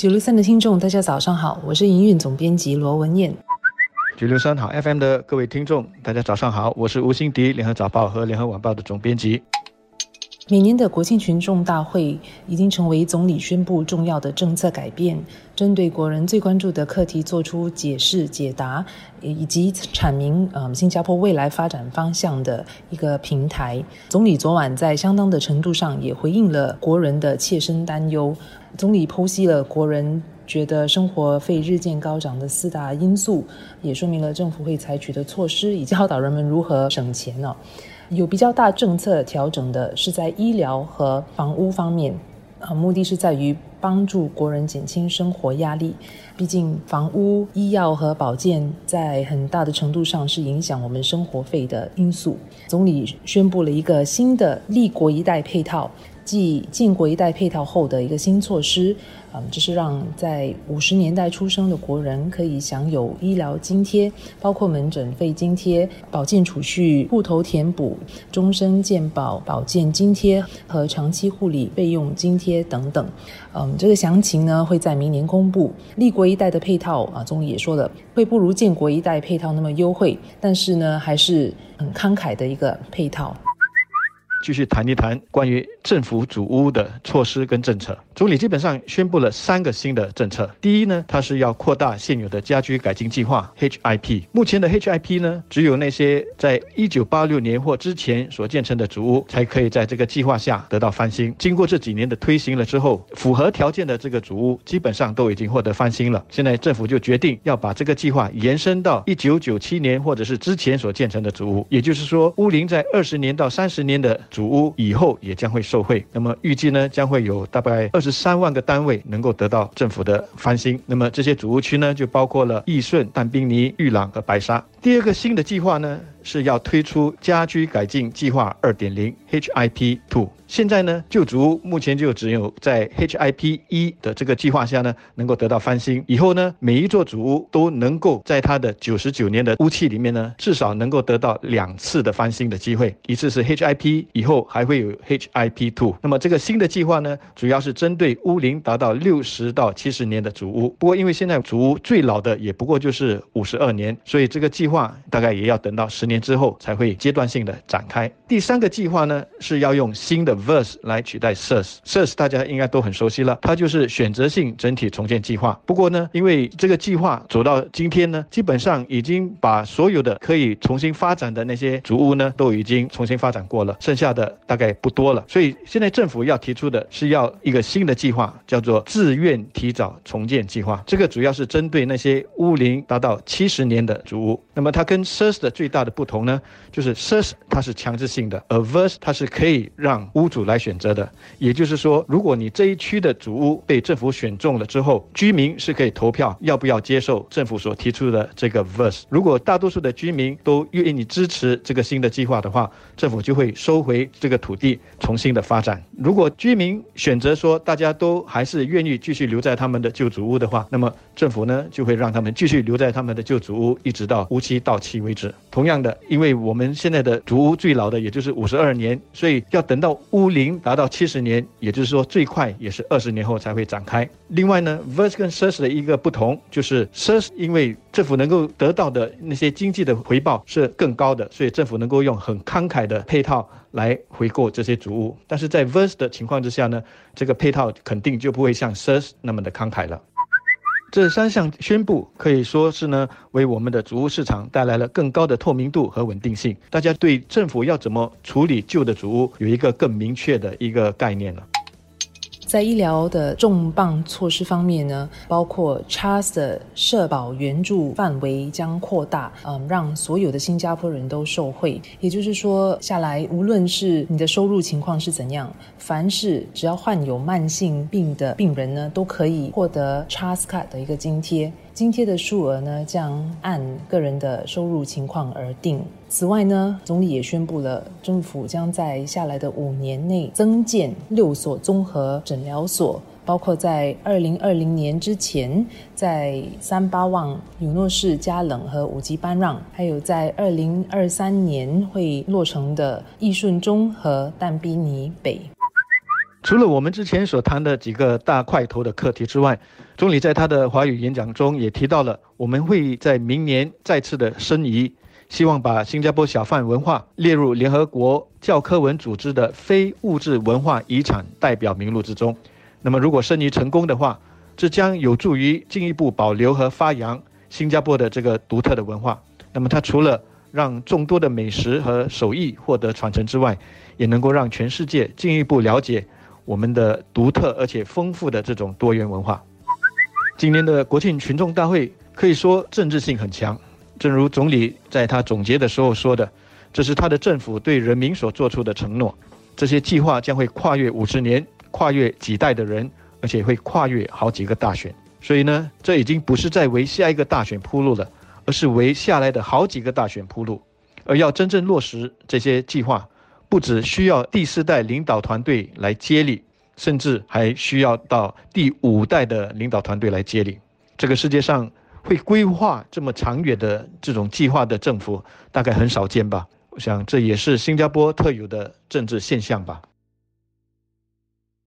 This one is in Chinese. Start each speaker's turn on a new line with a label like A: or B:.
A: 九六三的听众，大家早上好，我是营运总编辑罗文艳。
B: 九六三好 FM 的各位听众，大家早上好，我是吴欣迪，联合早报和联合晚报的总编辑。
A: 每年的国庆群众大会已经成为总理宣布重要的政策改变，针对国人最关注的课题做出解释解答，以及阐明嗯新加坡未来发展方向的一个平台。总理昨晚在相当的程度上也回应了国人的切身担忧。总理剖析了国人觉得生活费日渐高涨的四大因素，也说明了政府会采取的措施，以教导人们如何省钱呢？有比较大政策调整的是在医疗和房屋方面，啊，目的是在于帮助国人减轻生活压力。毕竟房屋、医药和保健在很大的程度上是影响我们生活费的因素。总理宣布了一个新的立国一代配套。继建国一代配套后的一个新措施，嗯，就是让在五十年代出生的国人可以享有医疗津贴，包括门诊费津贴、保健储蓄户头填补、终身健保保健津贴和长期护理备用津贴等等。嗯，这个详情呢会在明年公布。立国一代的配套啊，总理也说了，会不如建国一代配套那么优惠，但是呢还是很慷慨的一个配套。
B: 继续谈一谈关于政府主屋的措施跟政策。总理基本上宣布了三个新的政策。第一呢，它是要扩大现有的家居改进计划 HIP。目前的 HIP 呢，只有那些在一九八六年或之前所建成的主屋才可以在这个计划下得到翻新。经过这几年的推行了之后，符合条件的这个主屋基本上都已经获得翻新了。现在政府就决定要把这个计划延伸到一九九七年或者是之前所建成的主屋，也就是说，屋龄在二十年到三十年的。主屋以后也将会受惠，那么预计呢将会有大概二十三万个单位能够得到政府的翻新。那么这些主屋区呢就包括了益顺、但宾尼、玉朗和白沙。第二个新的计划呢是要推出家居改进计划二点零 HIP Two。现在呢，旧主屋目前就只有在 HIP 一的这个计划下呢，能够得到翻新。以后呢，每一座主屋都能够在它的九十九年的屋期里面呢，至少能够得到两次的翻新的机会。一次是 HIP，以后还会有 HIP Two。那么这个新的计划呢，主要是针对屋龄达到六十到七十年的主屋。不过因为现在主屋最老的也不过就是五十二年，所以这个计划大概也要等到十年之后才会阶段性的展开。第三个计划呢，是要用新的。Verse 来取代 SURS，SURS 大家应该都很熟悉了，它就是选择性整体重建计划。不过呢，因为这个计划走到今天呢，基本上已经把所有的可以重新发展的那些主屋呢，都已经重新发展过了，剩下的大概不多了。所以现在政府要提出的是要一个新的计划，叫做自愿提早重建计划。这个主要是针对那些屋龄达到七十年的主屋。那么它跟 SURS 的最大的不同呢，就是 SURS 它是强制性的，而 Verse 它是可以让屋主来选择的，也就是说，如果你这一区的主屋被政府选中了之后，居民是可以投票要不要接受政府所提出的这个 verse。如果大多数的居民都愿意支持这个新的计划的话，政府就会收回这个土地，重新的发展。如果居民选择说大家都还是愿意继续留在他们的旧主屋的话，那么政府呢就会让他们继续留在他们的旧主屋，一直到屋期到期为止。同样的，因为我们现在的竹屋最老的也就是五十二年，所以要等到屋龄。达到七十年，也就是说最快也是二十年后才会展开。另外呢，Verse 跟 SURS 的一个不同就是 SURS 因为政府能够得到的那些经济的回报是更高的，所以政府能够用很慷慨的配套来回购这些主物。但是在 Verse 的情况之下呢，这个配套肯定就不会像 SURS 那么的慷慨了。这三项宣布可以说是呢，为我们的主屋市场带来了更高的透明度和稳定性。大家对政府要怎么处理旧的主屋有一个更明确的一个概念了。
A: 在医疗的重磅措施方面呢，包括 CHAS 的社保援助范围将扩大，嗯，让所有的新加坡人都受惠。也就是说，下来无论是你的收入情况是怎样，凡是只要患有慢性病的病人呢，都可以获得 CHAS 卡的一个津贴。津贴的数额呢，将按个人的收入情况而定。此外呢，总理也宣布了，政府将在下来的五年内增建六所综合诊疗所，包括在二零二零年之前，在三八旺、纽诺市、加冷和五级班让，还有在二零二三年会落成的益顺中和淡比尼北。
B: 除了我们之前所谈的几个大块头的课题之外，总理在他的华语演讲中也提到了，我们会在明年再次的申遗，希望把新加坡小贩文化列入联合国教科文组织的非物质文化遗产代表名录之中。那么，如果申遗成功的话，这将有助于进一步保留和发扬新加坡的这个独特的文化。那么，它除了让众多的美食和手艺获得传承之外，也能够让全世界进一步了解。我们的独特而且丰富的这种多元文化。今年的国庆群众大会可以说政治性很强，正如总理在他总结的时候说的，这是他的政府对人民所做出的承诺。这些计划将会跨越五十年，跨越几代的人，而且会跨越好几个大选。所以呢，这已经不是在为下一个大选铺路了，而是为下来的好几个大选铺路。而要真正落实这些计划。不只需要第四代领导团队来接力，甚至还需要到第五代的领导团队来接力。这个世界上会规划这么长远的这种计划的政府，大概很少见吧？我想这也是新加坡特有的政治现象吧。